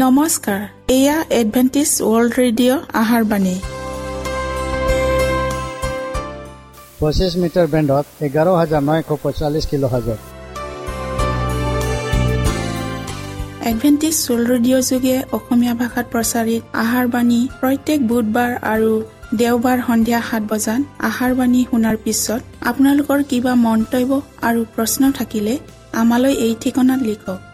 নমস্কাৰ এয়া Adventist World radio আহাৰ বাণী। পঁচিছ মিটাৰ বেণ্ডত এঘাৰ হাজাৰ নশ পঁয়তাল্লিছ কিলো হাজাৰ। এডভেণ্টিছ ৱৰ্ল্ড ৰেডিঅ' যোগে অসমীয়া ভাষাত প্ৰচাৰিত আহাৰ বাণী প্ৰত্যেক বুধবাৰ আৰু দেওবাৰ সন্ধিয়া সাত বজাত আহাৰ বাণী শুনাৰ পিছত আপোনালোকৰ কিবা মন্তব্য আৰু প্ৰশ্ন থাকিলে আমালৈ এই ঠিকনাত লিখক।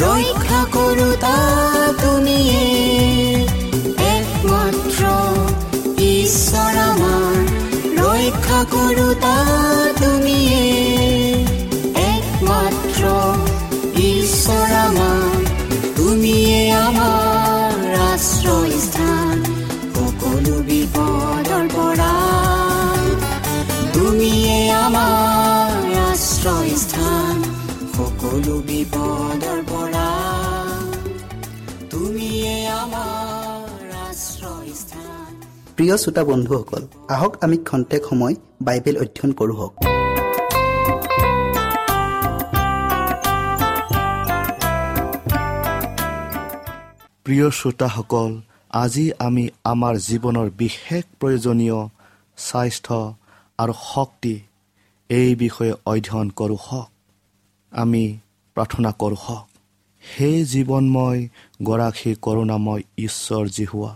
ৰক্ষা কৰোতা তুমিয়ে একমাত্ৰ ঈশ্বৰ আমাৰ ৰক্ষা কৰোতা তুমিয়ে একমাত্ৰ ঈশ্বৰ আমাৰ তুমিয়ে আমাৰ আশ্ৰয়স্থান সকলো বিপদৰ পৰা তুমিয়ে আমাৰ আশ্ৰয়স্থান সকলো বিপদৰ প্ৰিয় শ্ৰোতা বন্ধুসকল আহক আমি খন্তেক সময় বাইবেল অধ্যয়ন কৰোঁ হওক। প্ৰিয় শ্ৰোতাসকল আজি আমি আমাৰ জীৱনৰ বিশেষ প্ৰয়োজনীয় স্বাস্থ্য আৰু শক্তি এই বিষয়ে অধ্যয়ন কৰোঁ হওক। আমি প্ৰাৰ্থনা কৰোঁ হওক সেই জীৱনময় গৰাকী কৰোণাময় ঈশ্বৰ জিহুৱা।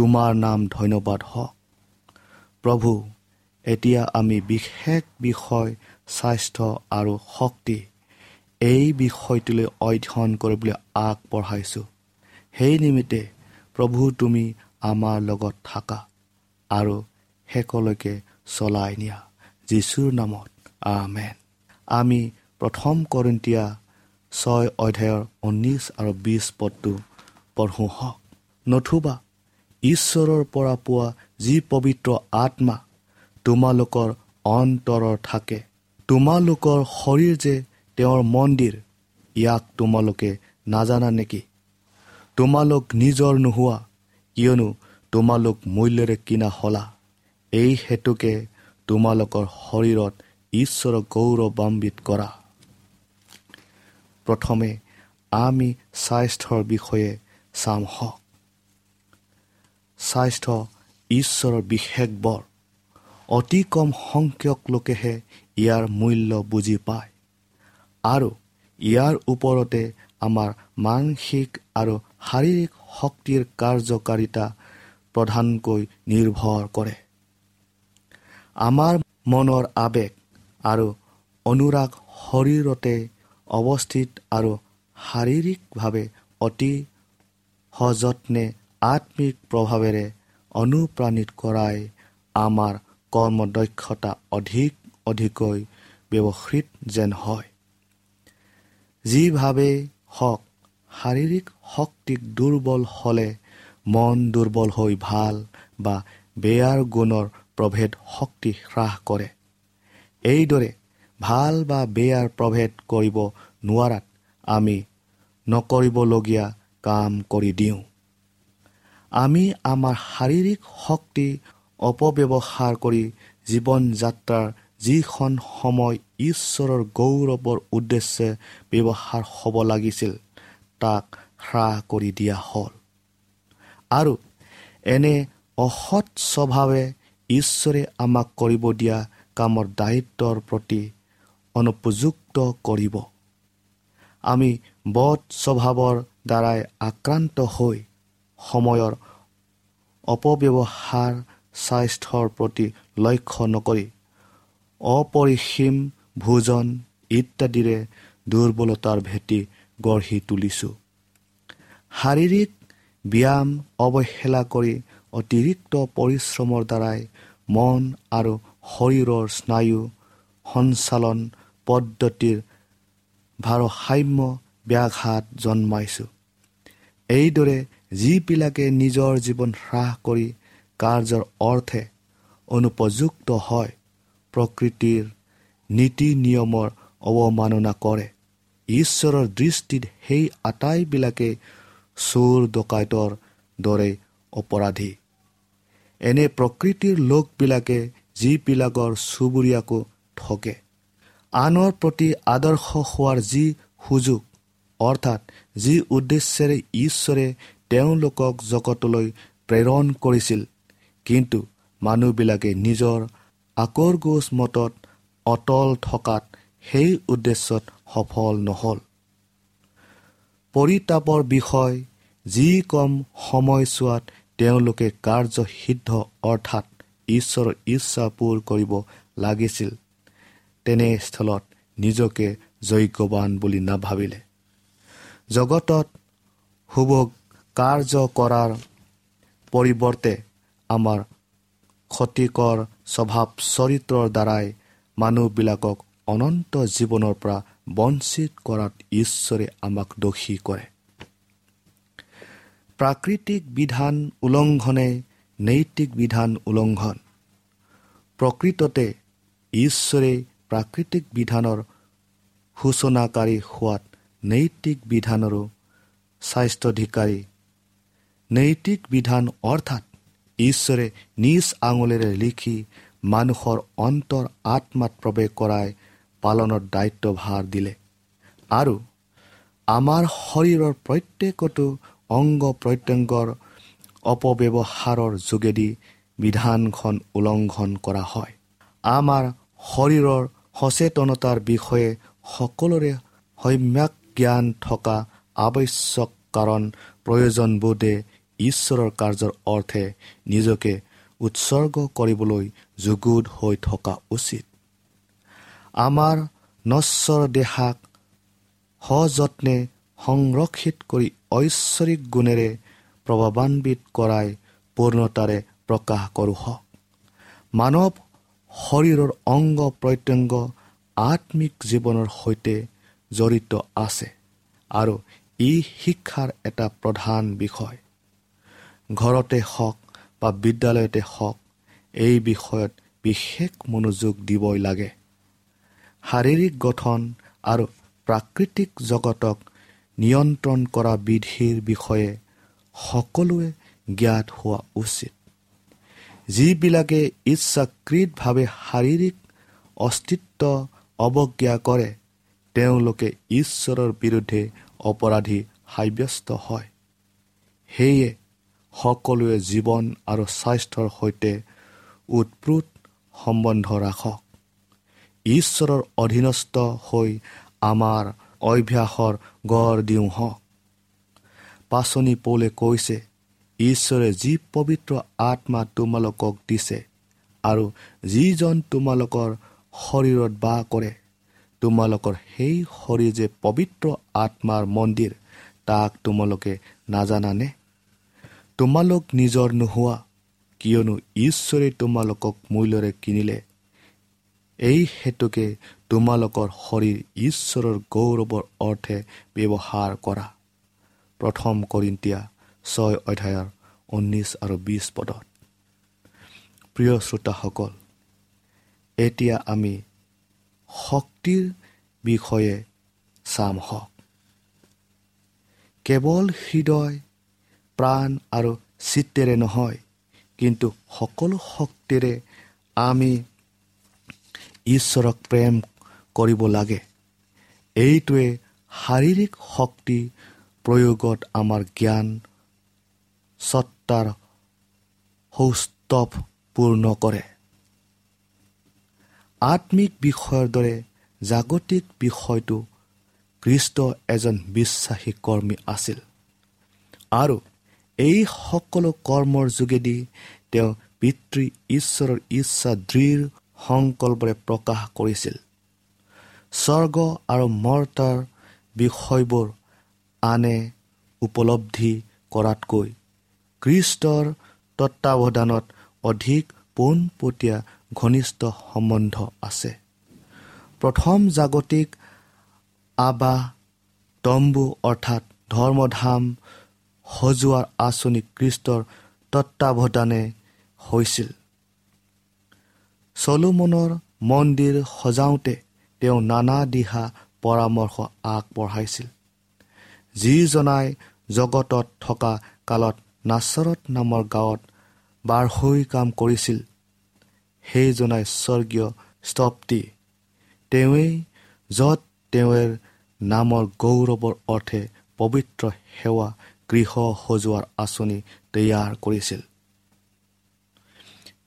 তোমাৰ নাম ধন্যবাদ হওক। প্ৰভু এতিয়া আমি বিশেষ বিষয় স্বাস্থ্য আৰু শক্তি এই বিষয়টোলৈ অধ্যয়ন কৰিবলৈ আগবঢ়াইছোঁ। সেই নিমিত্তে প্ৰভু তুমি আমাৰ লগত থাকা আৰু শেষলৈকে চলাই নিয়া। যীশুৰ নামত আমেন। আমি প্ৰথম কৰিন্তীয়া ছয় অধ্যায়ৰ ঊনৈছ আৰু বিছ পদটো পঢ়োঁ হওক। নথুবা ঈশ্বৰৰ পৰা পোৱা যি পবিত্ৰ আত্মা তোমালোকৰ অন্তৰৰ থাকে। তোমালোকৰ শৰীৰ যে তেওঁৰ মন্দিৰ ইয়াক তোমালোকে নাজানা নেকি? তোমালোক নিজৰ নোহোৱা কিয়নো তোমালোক মূল্যৰে কিনা হলা। এই হেতুকে তোমালোকৰ শৰীৰত ঈশ্বৰক গৌৰৱান্বিত কৰা। প্ৰথমে আমি স্বাস্থ্যৰ বিষয়ে চাম হওক। স্বাস্থ্য ঈশ্বৰৰ বিশেষ বৰ। অতি কম সংখ্যক লোকেহে ইয়াৰ মূল্য বুজি পায়। আৰু ইয়াৰ ওপৰতে আমাৰ মানসিক আৰু শাৰীৰিক শক্তিৰ কাৰ্যকাৰিতা প্ৰধানকৈ নিৰ্ভৰ কৰে। আমাৰ মনৰ আৱেগ আৰু অনুৰাগ শৰীৰতে অৱস্থিত আৰু শাৰীৰিকভাৱে অতি সযত্নে আত্মিক প্ৰভাৱেৰে অনুপ্ৰাণিত কৰাই আমাৰ কৰ্মদক্ষতা অধিক অধিককৈ ব্যৱহৃত যেন হয়। যিভাৱেই হওক শাৰীৰিক শক্তিক দুৰ্বল হ'লে মন দুৰ্বল হৈ ভাল বা বেয়াৰ গুণৰ প্ৰভেদ শক্তি হ্ৰাস কৰে। এইদৰে ভাল বা বেয়াৰ প্ৰভেদ কৰিব নোৱাৰাত আমি নকৰিবলগীয়া কাম কৰি দিওঁ। আমি আমাৰ শাৰীৰিক শক্তি অপব্যৱহাৰ কৰি জীৱন যাত্ৰাৰ যিখন সময় ঈশ্বৰৰ গৌৰৱৰ উদ্দেশ্যে ব্যৱহাৰ হ'ব লাগিছিল তাক হ্ৰাস কৰি দিয়া হ'ল। আৰু এনে অসৎ স্বভাৱে ঈশ্বৰে আমাক কৰিব দিয়া কামৰ দায়িত্বৰ প্ৰতি অনুপযুক্ত কৰিব। আমি বধ স্বভাৱৰ দ্বাৰাই আক্ৰান্ত হৈ সময়ৰ অপব্যৱহাৰ স্বাস্থ্যৰ প্ৰতি লক্ষ্য নকৰি অপৰিসীম ভোজন ইত্যাদিৰে দুৰ্বলতাৰ ভেটি গঢ়ি তুলিছোঁ। শাৰীৰিক ব্যায়াম অৱহেলা কৰি অতিৰিক্ত পৰিশ্ৰমৰ দ্বাৰাই মন আৰু শৰীৰৰ স্নায়ু সঞ্চালন পদ্ধতিৰ ভাৰসাম্য ব্যাঘাত জন্মাইছোঁ। এইদৰে যিবিলাকে নিজৰ জীৱন হ্ৰাস কৰি কাৰ্যৰ অৰ্থে অনুপযুক্ত হয় প্ৰকৃতিৰ নীতি নিয়মৰ অৱমাননা কৰে। ঈশ্বৰৰ দৃষ্টিত সেই আটাইবিলাকে চোৰ ডকাইতৰ দৰে অপৰাধী। এনে প্ৰকৃতিৰ লোকবিলাকে যিবিলাকৰ চুবুৰীয়াকো ঠগে। আনৰ প্ৰতি আদৰ্শ হোৱাৰ যি সুযোগ অৰ্থাৎ যি উদ্দেশ্যেৰে ঈশ্বৰে তেওঁলোকক জগতলৈ প্ৰেৰণ কৰিছিল। কিন্তু মানুহবিলাকে নিজৰ আকৰগোজ মতত অটল থকাত সেই উদ্দেশ্যত সফল নহ'ল। পৰিতাপৰ বিষয় যি কম সময়ছোৱাত তেওঁলোকে কাৰ্যসিদ্ধ অৰ্থাৎ ঈশ্বৰৰ ইচ্ছা পূৰ কৰিব লাগিছিল তেনেস্থলত নিজকে যজ্ঞৱান বুলি নাভাবিলে। জগতত শুভ কাৰ্য কৰাৰ পৰিৱৰ্তে আমাৰ ক্ষতিকৰ স্বভাৱ চৰিত্ৰৰ দ্বাৰাই মানুহবিলাকক অনন্ত জীৱনৰ পৰা বঞ্চিত কৰাত ঈশ্বৰে আমাক দোষী কৰে। প্ৰাকৃতিক বিধান উলংঘনে নৈতিক বিধান উলংঘন। প্ৰকৃততে ঈশ্বৰে প্ৰাকৃতিক বিধানৰ সূচনাকাৰী হোৱাত নৈতিক বিধানৰো স্বাস্থ্যধিকাৰী নৈতিক বিধান অৰ্থাৎ ঈশ্বৰে নিজ আঙুলিৰে লিখি মানুহৰ অন্তৰ আত্মাত প্ৰৱেশ কৰাই পালনৰ দায়িত্বভাৰ দিলে। আৰু আমাৰ শৰীৰৰ প্ৰত্যেকটো অংগ প্ৰত্যংগৰ অপব্যৱহাৰৰ যোগেদি বিধানখন উলংঘন কৰা হয়। আমাৰ শৰীৰৰ সচেতনতাৰ বিষয়ে সকলোৰে সম্যাক জ্ঞান থকা আৱশ্যক কাৰণ প্ৰয়োজনবোধে ঈশ্বৰৰ কাৰ্যৰ অৰ্থে নিজকে উৎসৰ্গ কৰিবলৈ যুগুত হৈ থকা উচিত। আমাৰ নশ্বৰ দেহাক সযত্নে সংৰক্ষিত কৰি ঐশ্বৰিক গুণেৰে প্ৰভাৱান্বিত কৰাই পূৰ্ণতাৰে প্ৰকাশ কৰোঁ হওক। মানৱ শৰীৰৰ অংগ প্ৰত্যংগ আত্মিক জীৱনৰ সৈতে জড়িত আছে আৰু ই শিক্ষাৰ এটা প্ৰধান বিষয়। ঘৰতে হওক বা বিদ্যালয়তে হওক এই বিষয়ত বিশেষ মনোযোগ দিবই লাগে। শাৰীৰিক গঠন আৰু প্ৰাকৃতিক জগতক নিয়ন্ত্ৰণ কৰা বিধিৰ বিষয়ে সকলোৱে জ্ঞাত হোৱা উচিত। যিবিলাকে ইচ্ছাকৃতভাৱে শাৰীৰিক অস্তিত্ব অৱজ্ঞা কৰে তেওঁলোকে ঈশ্বৰৰ বিৰুদ্ধে অপৰাধী সাব্যস্ত হয়। সেয়ে সকলোৱে জীৱন আৰু স্বাস্থ্যৰ সৈতে উৎপ্ৰোত সম্বন্ধ ৰাখক। ঈশ্বৰৰ অধীনস্থ হৈ আমাৰ অভ্যাসৰ গঢ় দিওঁ হওক। পাচনি পৌলে কৈছে ঈশ্বৰে যি পবিত্ৰ আত্মা তোমালোকক দিছে আৰু যিজন তোমালোকৰ শৰীৰত বাস কৰে তোমালোকৰ সেই শৰীৰ যে পবিত্ৰ আত্মাৰ মন্দিৰ তাক তোমালোকে নাজানানে? তোমালোক নিজৰ নোহোৱা কিয়নো ঈশ্বৰে তোমালোকক মূল্যৰে কিনিলে। এই হেতুকে তোমালোকৰ শৰীৰ ঈশ্বৰৰ গৌৰৱৰ অৰ্থে ব্যৱহাৰ কৰা। প্ৰথম কৰিন্তীয়া ছয় অধ্যায়ৰ ঊনৈছ আৰু বিছ পদত। প্ৰিয় শ্ৰোতাসকল এতিয়া আমি শক্তিৰ বিষয়ে চাম হওক। কেৱল হৃদয় প্ৰাণ আৰু চিত্তেৰে নহয় কিন্তু সকলো শক্তিৰে আমি ঈশ্বৰক প্ৰেম কৰিব লাগে। এইটোৱে শাৰীৰিক শক্তি প্ৰয়োগত আমাৰ জ্ঞান সত্তাৰ সৌস্তৱ পূৰ্ণ কৰে। আত্মিক বিষয়ৰ দৰে জাগতিক বিষয়টো খ্ৰীষ্ট এজন বিশ্বাসী কৰ্মী আছিল। আৰু এই সকলো কৰ্মৰ যোগেদি তেওঁ পিতৃ ঈশ্বৰৰ ইচ্ছা দৃঢ় সংকল্পৰে প্ৰকাশ কৰিছিল। স্বৰ্গ আৰু মৰ্তাৰ বিষয়বোৰ আনে উপলব্ধি কৰাতকৈ কৃষ্টৰ তত্বাৱধানত অধিক পোনপটীয়া ঘনিষ্ঠ সম্বন্ধ আছে। প্ৰথম জাগতিক আবাহ তম্বু অৰ্থাৎ ধৰ্মধাম সজোৱাৰ আঁচনি খ্ৰীষ্টৰ তত্বাৱধানে হৈছিল। চলোমনৰ মন্দিৰ সজাওঁতে তেওঁ নানা দিহা পৰামৰ্শ আগবঢ়াইছিল। যিজনাই জগতত থকা কালত নাচৰত নামৰ গাঁৱত বাৰহৈ কাম কৰিছিল সেইজনাই স্বৰ্গীয় স্তপ্তি তেওঁৱেই য'ত তেওঁৰ নামৰ গৌৰৱৰ অৰ্থে পবিত্ৰ সেৱা গৃহ সজোৱাৰ আঁচনি তৈয়াৰ কৰিছিল।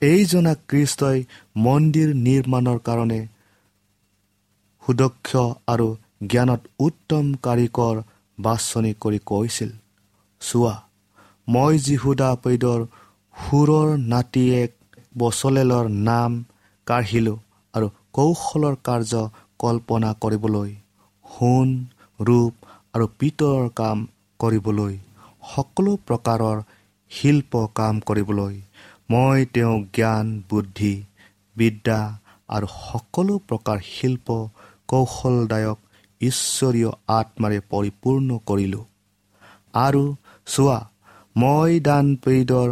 এইজনা কৃষ্টই মন্দিৰ নিৰ্মাণৰ কাৰণে সুদক্ষ আৰু জ্ঞানত উত্তম কাৰিকৰ বাছনি কৰি কৈছিল চোৱা মই যীহুদা পৈদৰ সুৰৰ নাতিয়েক বচলেলৰ নাম কাঢ়িলোঁ আৰু কৌশলৰ কাৰ্য কল্পনা কৰিবলৈ সোণ ৰূপ আৰু পিতৰৰ কাম কৰিবলৈ। সকলো প্ৰকাৰৰ শিল্প কাম কৰিবলৈ মই তেওঁ জ্ঞান বুদ্ধি বিদ্যা আৰু সকলো প্ৰকাৰ শিল্প কৌশলদায়ক ঈশ্বৰীয় আত্মাৰে পৰিপূৰ্ণ কৰিলোঁ। আৰু চোৱা মই দান পেইডৰ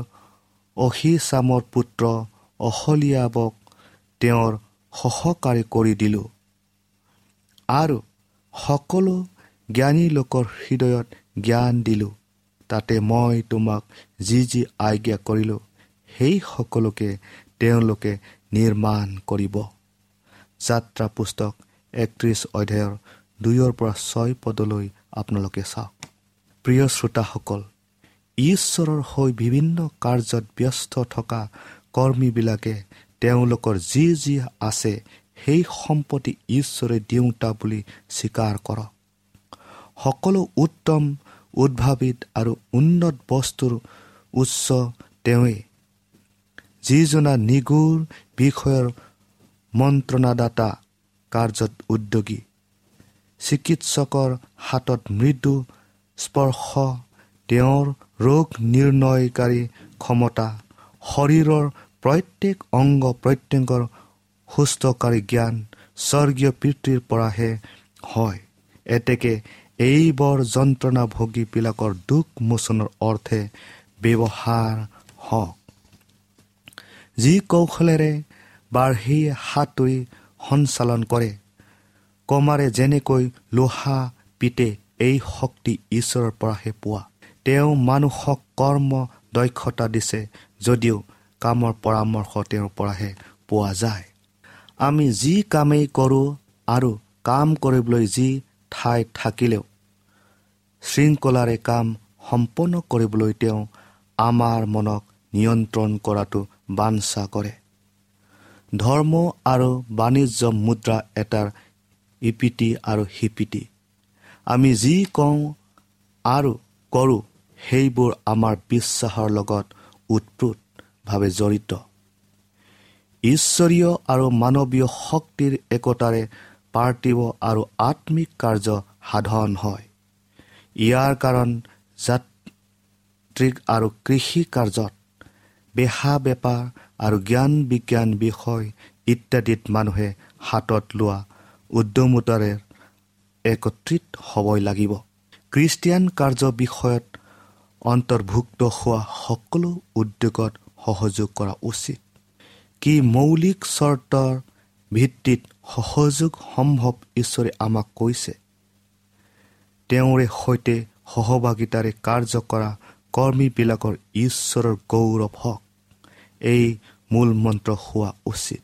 অহিচামৰ পুত্ৰ অহলিয়াবক তেওঁৰ সহকাৰী কৰি দিলোঁ। আৰু সকলো জ্ঞানী লোকৰ হৃদয়ত জ্ঞান দিলোঁ। তাতে মই তোমাক যি যি আজ্ঞা কৰিলোঁ সেই সকলোকে তেওঁলোকে নিৰ্মাণ কৰিব। যাত্ৰা পুস্তক একত্ৰিছ অধ্যায়ৰ দুইৰ পৰা ছয় পদলৈ আপোনালোকে চাওক। প্ৰিয় শ্ৰোতাসকল ঈশ্বৰৰ হৈ বিভিন্ন কাৰ্যত ব্যস্ত থকা কৰ্মীবিলাকে তেওঁলোকৰ যি যি আছে সেই সম্পত্তি ঈশ্বৰে দিওঁতা বুলি স্বীকাৰ কৰক। সকলো উত্তম উদ্ভাৱিত আৰু উন্নত বস্তুৰ উচ্চ তেওঁৱে যিজনা নিগুৰ বিষয়ৰ মন্ত্ৰণাদাতা কাৰ্যত উদ্যোগী। চিকিৎসকৰ হাতত মৃদু স্পৰ্শ তেওঁৰ ৰোগ নিৰ্ণয়কাৰী ক্ষমতা শৰীৰৰ প্ৰত্যেক অংগ প্ৰত্যংগৰ সুস্থকাৰী জ্ঞান স্বৰ্গীয় পিতৃৰ পৰাহে হয়। এতেকে এইবোৰ যন্ত্ৰণাভোগীবিলাকৰ দুখ মোচনৰ অৰ্থে ব্যৱহাৰ হওক। যি কৌশলেৰে বাঢ়ি সাঁতুৰি সঞ্চালন কৰে কমাৰে যেনেকৈ লোহা পিতে এই শক্তি ঈশ্বৰৰ পৰাহে পোৱা। তেওঁ মানুহক কৰ্ম দক্ষতা দিছে যদিও কামৰ পৰামৰ্শ তেওঁৰ পৰাহে পোৱা যায়। আমি যি কামেই কৰোঁ আৰু কাম কৰিবলৈ যি ঠাই থাকিলেও শৃংখলাৰে কাম সম্পন্ন কৰিবলৈ তেওঁ আমাৰ মনক নিয়ন্ত্ৰণ কৰাটো বাঞ্ছা কৰে। ধৰ্ম আৰু বাণিজ্য মুদ্ৰা এটাৰ ইপিটি আৰু সিপিটি। আমি যি কওঁ আৰু কৰোঁ সেইবোৰ আমাৰ বিশ্বাসৰ লগত ওতপ্ৰোতভাৱে জড়িত। ঈশ্বৰীয় আৰু মানৱীয় শক্তিৰ একতাৰে পাৰ্থিৱ আৰু আত্মিক কাৰ্য সাধন হয়। ইয়াৰ কাৰণ যাত্ৰিক আৰু কৃষি কাৰ্যত বেহা বেপাৰ আৰু জ্ঞান বিজ্ঞান বিষয় ইত্যাদিত মানুহে হাতত লোৱা উদ্যমতাৰে একত্ৰিত হ'বই লাগিব। খ্ৰীষ্টিয়ান কাৰ্য বিষয়ত অন্তৰ্ভুক্ত হোৱা সকলো উদ্যোগত সহযোগ কৰা উচিত। কি মৌলিক চৰ্তৰ ভিত্তিত সহযোগ সম্ভৱ ঈশ্বৰে আমাক কৈছে? তেওঁৰে সৈতে সহভাগিতাৰে কাৰ্য কৰা কৰ্মীবিলাকৰ ঈশ্বৰৰ গৌৰৱ হওক। এই মূল মন্ত্ৰ হোৱা উচিত।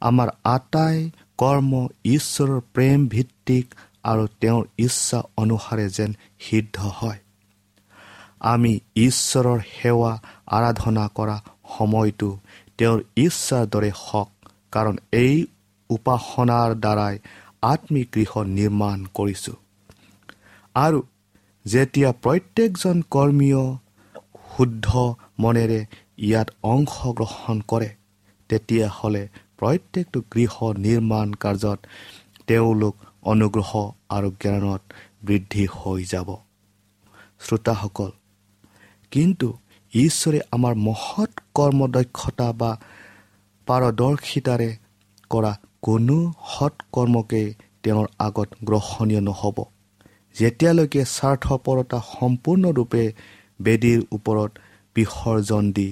আমাৰ আটাই কৰ্ম ঈশ্বৰৰ প্ৰেম ভিত্তিক আৰু তেওঁৰ ইচ্ছা অনুসাৰে যেন সিদ্ধ হয়। আমি ঈশ্বৰৰ সেৱা আৰাধনা কৰা সময়টো তেওঁৰ ইচ্ছাৰ দৰে হওক কাৰণ এই উপাসনাৰ দ্বাৰাই আত্মিক গৃহ নিৰ্মাণ কৰিছোঁ। আৰু যেতিয়া প্ৰত্যেকজন কৰ্মীয় শুদ্ধ মনেৰে ইয়াত অংশগ্ৰহণ কৰে তেতিয়াহ'লে প্ৰত্যেকটো গৃহ নিৰ্মাণ কাৰ্যত তেওঁলোক অনুগ্ৰহ আৰু জ্ঞানত বৃদ্ধি হৈ যাব। শ্ৰোতাসকল কিন্তু ঈশ্বৰে আমাৰ মহৎ কৰ্মদক্ষতা বা পাৰদৰ্শিতাৰে কৰা কোনো সৎ কৰ্মকেই তেওঁৰ আগত গ্ৰহণীয় নহ'ব। যেতিয়ালৈকে স্বাৰ্থপৰতা সম্পূৰ্ণৰূপে বেদীৰ ওপৰত বিসৰ্জন দি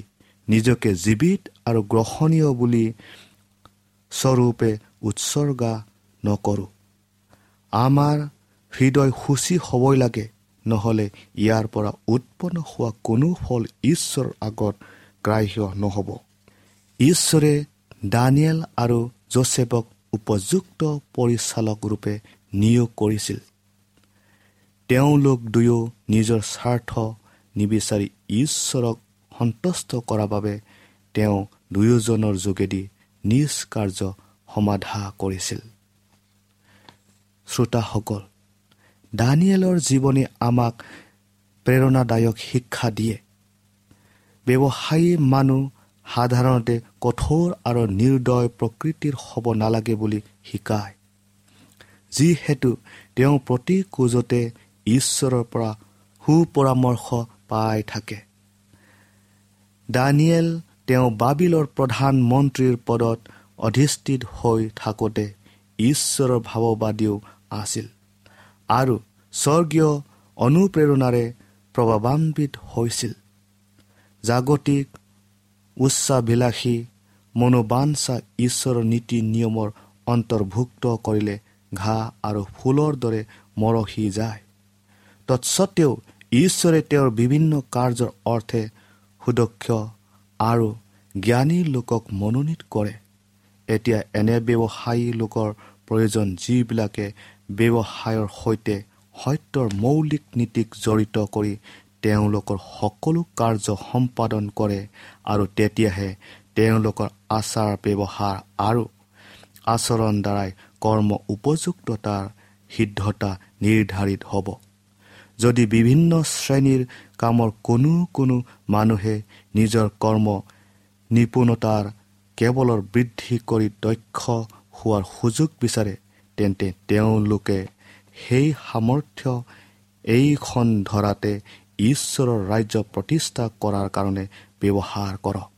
নিজকে জীৱিত আৰু গ্ৰহণীয় বুলি স্বৰূপে উৎসৰ্গা নকৰোঁ। আমাৰ হৃদয় সূচী হ'বই লাগে নহ'লে ইয়াৰ পৰা উৎপন্ন হোৱা কোনো ফল ঈশ্বৰৰ আগত গ্ৰাহ্য নহ'ব। ঈশ্বৰে দানিয়েল আৰু জোচেফক উপযুক্ত পৰিচালক ৰূপে নিয়োগ কৰিছিল। তেওঁলোক দুয়ো নিজৰ স্বাৰ্থ নিবিচাৰি ঈশ্বৰক সন্তুষ্ট কৰাৰ বাবে তেওঁ দুয়োজনৰ যোগেদি নিজ কাৰ্য সমাধা কৰিছিল। শ্ৰোতাসকল দানিয়েলৰ জীৱনে আমাক প্ৰেৰণাদায়ক শিক্ষা দিয়ে। ব্যৱসায়ী মানুহ সাধাৰণতে কঠোৰ আৰু নিৰ্দয় প্ৰকৃতিৰ হ'ব নালাগে বুলি শিকায়। যিহেতু তেওঁ প্ৰতি কোজতে ঈশ্বৰৰ পৰা সুপৰামৰ্শ পাই থাকে। দানিয়েল তেওঁ বাবিলৰ প্ৰধানমন্ত্ৰীৰ পদত অধিষ্ঠিত হৈ থাকোঁতে ঈশ্বৰৰ ভাৱবাদীও আছিল আৰু স্বৰ্গীয় অনুপ্ৰেৰণাৰে প্ৰভাৱান্বিত হৈছিল। জাগতিক উচ্চাভিলাষী মনোবাঞ্ছা ঈশ্বৰৰ নীতি নিয়মৰ অন্তৰ্ভুক্ত কৰিলে ঘাঁহ আৰু ফুলৰ দৰে মৰহি যায়। তৎসত্বেও ঈশ্বৰে তেওঁৰ বিভিন্ন কাৰ্যৰ অৰ্থে সুদক্ষ আৰু জ্ঞানী লোকক মনোনীত কৰে। এতিয়া এনে ব্যৱসায়ী লোকৰ প্ৰয়োজন যিবিলাকে ব্যৱসায়ৰ সৈতে সত্যৰ মৌলিক নীতিক জড়িত কৰি তেওঁলোকৰ সকলো কাৰ্য সম্পাদন কৰে আৰু তেতিয়াহে তেওঁলোকৰ আচাৰ ব্যৱহাৰ আৰু আচৰণ দ্বাৰাই কৰ্ম উপযুক্ততাৰ সিদ্ধতা নিৰ্ধাৰিত হ'ব। যদি বিভিন্ন শ্ৰেণীৰ কামৰ কোনো কোনো মানুহে নিজৰ কৰ্ম নিপুণতাৰ কেৱলৰ বৃদ্ধি কৰি দক্ষ হোৱাৰ সুযোগ বিচাৰে তেন্তে তেওঁলোকে সেই সামৰ্থ্য এইখন ধৰাতে ঈশ্বৰৰ ৰাজ্য প্ৰতিষ্ঠা কৰাৰ কাৰণে ব্যৱহাৰ কৰক।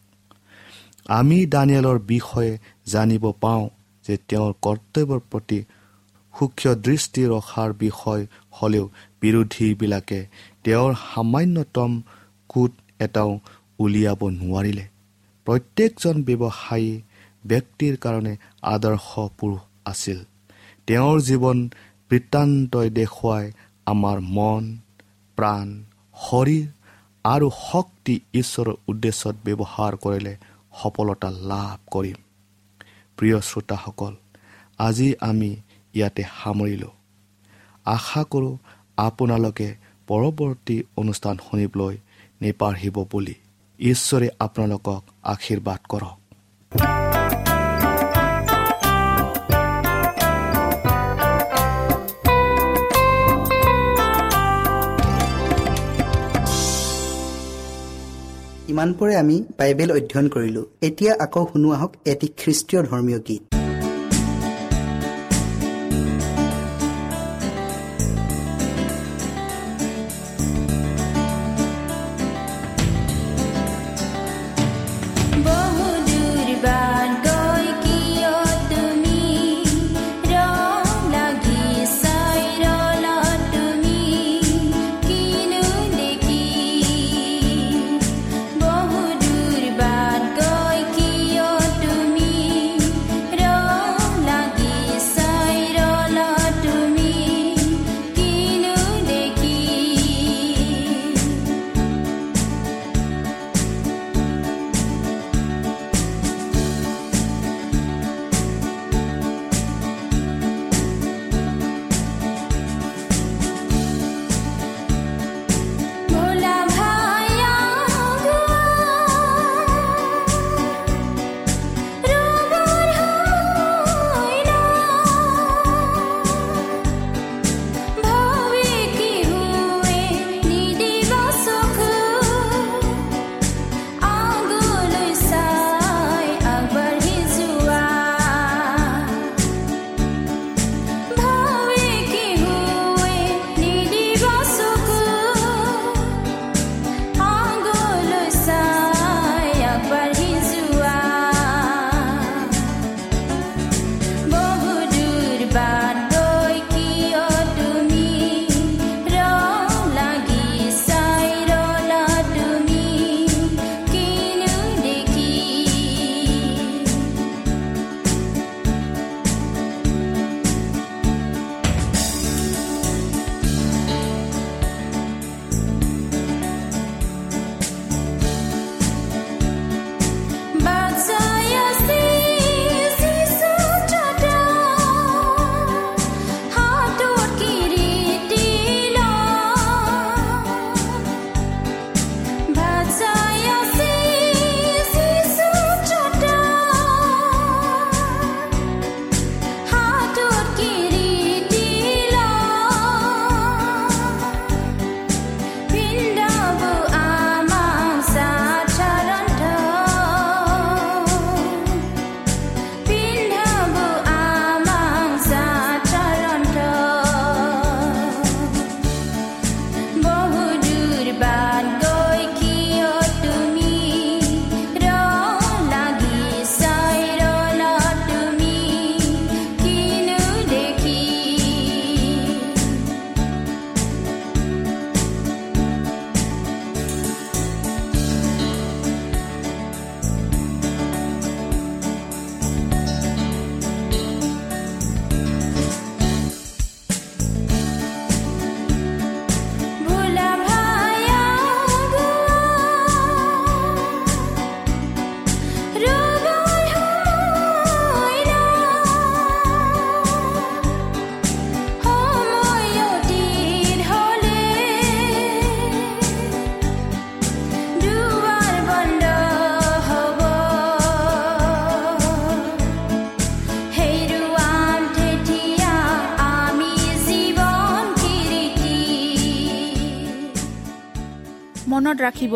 আমি দানিয়েলৰ বিষয়ে জানিব পাওঁ যে তেওঁৰ কৰ্তব্যৰ প্ৰতি সূক্ষ্ম দৃষ্টি ৰখাৰ বিষয় হ'লেও বিৰোধীবিলাকে তেওঁৰ সামান্যতম কোট এটাও উলিয়াব নোৱাৰিলে। প্ৰত্যেকজন ব্যৱসায়ী ব্যক্তিৰ কাৰণে আদৰ্শ পুৰুষ আছিল। তেওঁৰ জীৱন বৃত্তান্তই দেখুৱাই আমাৰ মন প্ৰাণ শৰীৰ আৰু শক্তি ঈশ্বৰৰ উদ্দেশ্যত ব্যৱহাৰ কৰিলে সফলতা লাভ কৰিম। প্ৰিয় শ্ৰোতাসকল আজি আমি ইয়াতে সামৰিলোঁ। আশা কৰোঁ আপোনালোকে পৰৱৰ্তী অনুষ্ঠান শুনিবলৈ নেপাঢ়িব বুলি। ঈশ্বৰে আপোনালোকক আশীৰ্বাদ কৰক। ইমানপৰে আমি বাইবেল অধ্যয়ন কৰিলো। এতিয়া আকৌ শুনো আহক এটি খ্ৰীষ্টীয় ধৰ্মীয় গীত। মনত ৰাখিব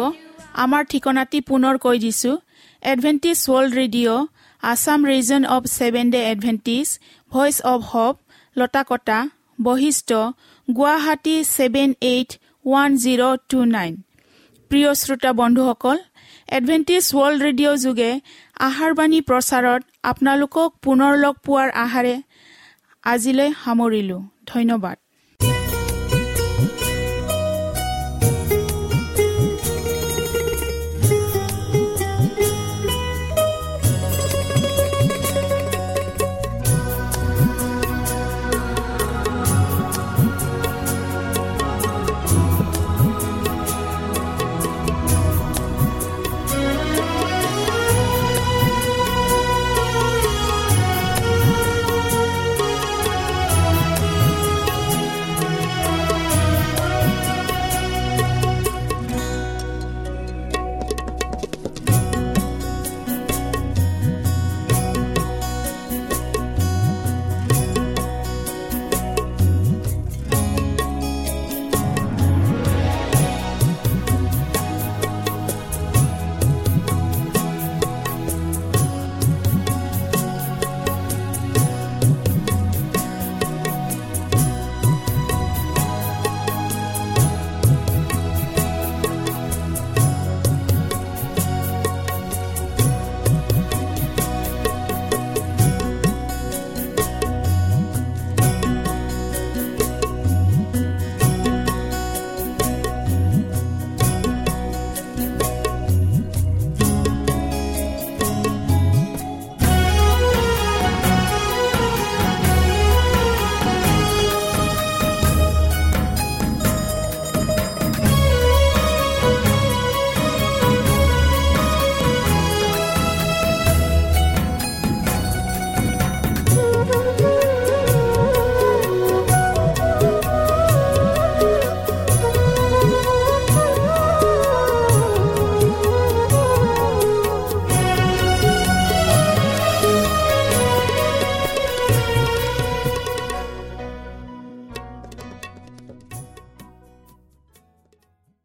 আমাৰ ঠিকনাটি পুনৰ কৈ দিছোঁ। Adventist world radio Assam region of seven day Adventist voice of hope Latakata Basistha Guwahati seven eight one zero two nine প্ৰিয় শ্ৰোতা বন্ধুসকল এডভেণ্টিজ ৱৰ্ল্ড ৰেডিঅ' যোগে আহাৰবাণী প্ৰচাৰত আপোনালোকক পুনৰ লগ পোৱাৰ আহাৰে আজিলৈ সামৰিলোঁ। ধন্যবাদ।